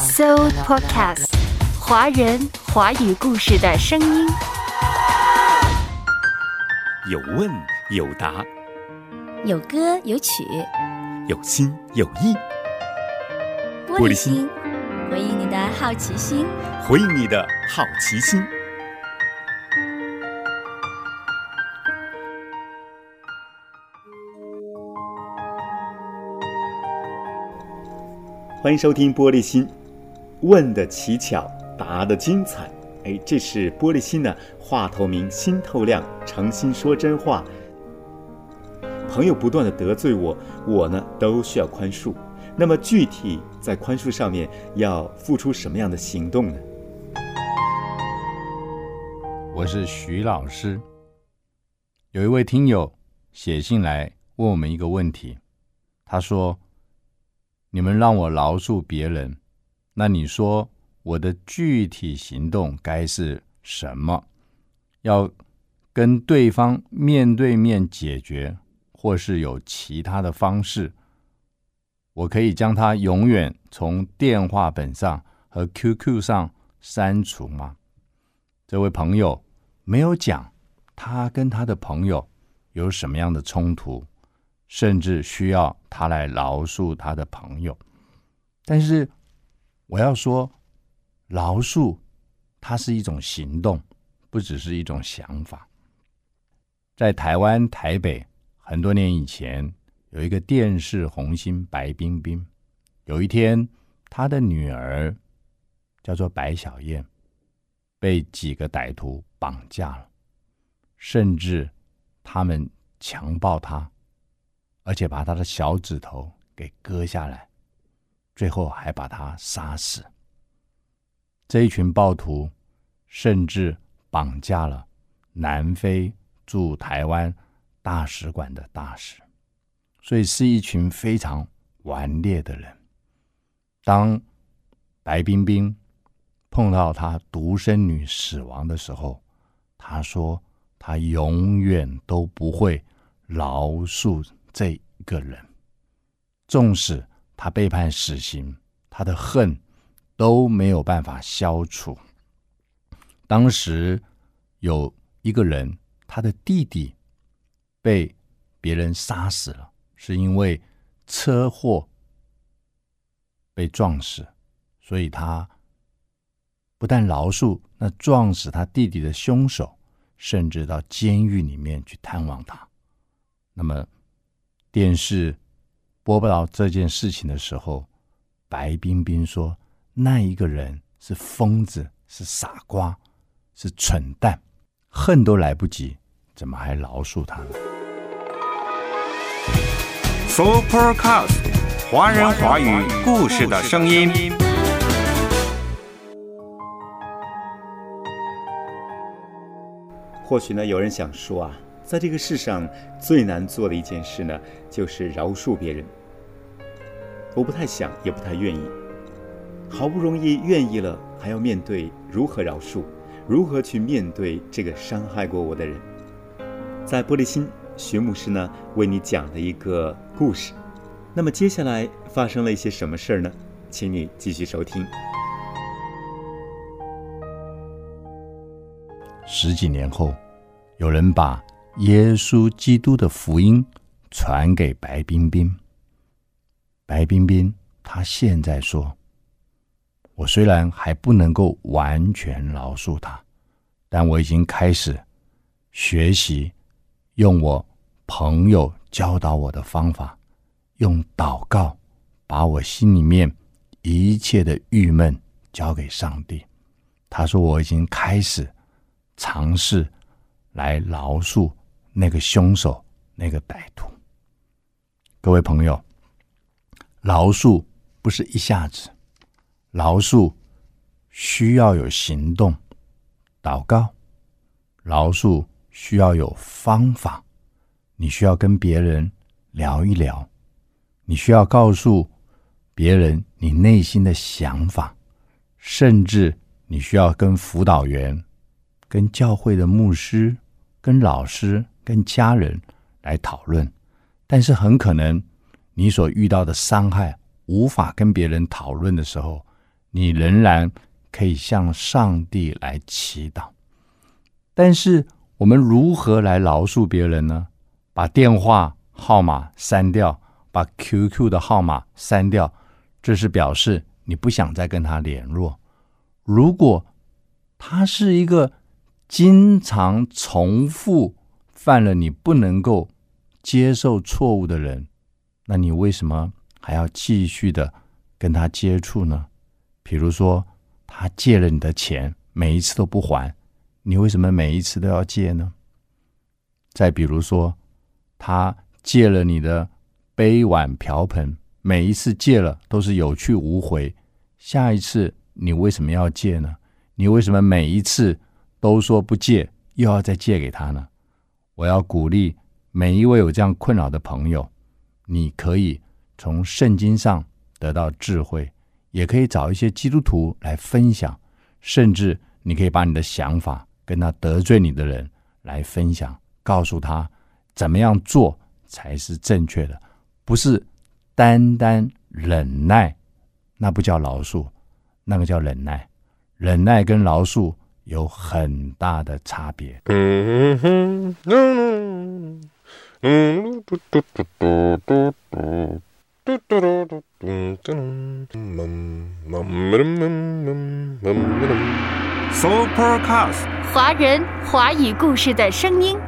So Podcast，华人华语故事的声音。有问有答，有歌有曲，有心有意。玻璃心，回应你的好奇心。回应你的好奇心。欢迎收听《玻璃心》，问的奇巧，答的精彩。哎，这是玻璃心呢，话透明，心透亮，诚心说真话。朋友不断的得罪我，我呢都需要宽恕。那么具体在宽恕上面要付出什么样的行动呢？我是徐老师。有一位听友写信来问我们一个问题，他说。你们让我饶恕别人，那你说我的具体行动该是什么？要跟对方面对面解决，或是有其他的方式？我可以将他永远从电话本上和 QQ 上删除吗？这位朋友没有讲他跟他的朋友有什么样的冲突。甚至需要他来饶恕他的朋友，但是我要说，饶恕它是一种行动，不只是一种想法。在台湾台北很多年以前，有一个电视红星白冰冰。有一天，他的女儿叫做白小燕，被几个歹徒绑架了，甚至他们强暴她。而且把她的小指头给割下来，最后还把他杀死。这一群暴徒甚至绑架了南非驻台湾大使馆的大使，所以是一群非常顽劣的人。当白冰冰碰到她独生女死亡的时候，她说：“她永远都不会饶恕。”这一个人，纵使他被判死刑，他的恨都没有办法消除。当时有一个人，他的弟弟被别人杀死了，是因为车祸被撞死，所以他不但饶恕那撞死他弟弟的凶手，甚至到监狱里面去探望他。那么。电视播报这件事情的时候，白冰冰说：“那一个人是疯子，是傻瓜，是蠢蛋，恨都来不及，怎么还饶恕他呢？”Supercast，华人华语故事的声音。或许呢，有人想说啊。在这个世上最难做的一件事呢，就是饶恕别人。我不太想，也不太愿意。好不容易愿意了，还要面对如何饶恕，如何去面对这个伤害过我的人。在玻璃心，徐牧师呢为你讲了一个故事。那么接下来发生了一些什么事儿呢？请你继续收听。十几年后，有人把。耶稣基督的福音传给白冰冰。白冰冰，他现在说：“我虽然还不能够完全饶恕他，但我已经开始学习用我朋友教导我的方法，用祷告把我心里面一切的郁闷交给上帝。”他说：“我已经开始尝试来饶恕。”那个凶手，那个歹徒，各位朋友，饶恕不是一下子，饶恕需要有行动、祷告，饶恕需要有方法。你需要跟别人聊一聊，你需要告诉别人你内心的想法，甚至你需要跟辅导员、跟教会的牧师、跟老师。跟家人来讨论，但是很可能你所遇到的伤害无法跟别人讨论的时候，你仍然可以向上帝来祈祷。但是，我们如何来饶恕别人呢？把电话号码删掉，把 QQ 的号码删掉，这是表示你不想再跟他联络。如果他是一个经常重复犯了你不能够接受错误的人，那你为什么还要继续的跟他接触呢？比如说，他借了你的钱，每一次都不还，你为什么每一次都要借呢？再比如说，他借了你的杯碗瓢盆，每一次借了都是有去无回，下一次你为什么要借呢？你为什么每一次都说不借，又要再借给他呢？我要鼓励每一位有这样困扰的朋友，你可以从圣经上得到智慧，也可以找一些基督徒来分享，甚至你可以把你的想法跟他得罪你的人来分享，告诉他怎么样做才是正确的，不是单单忍耐，那不叫饶恕，那个叫忍耐。忍耐跟饶恕有很大的差别。Supercast，华人华语故事的声音。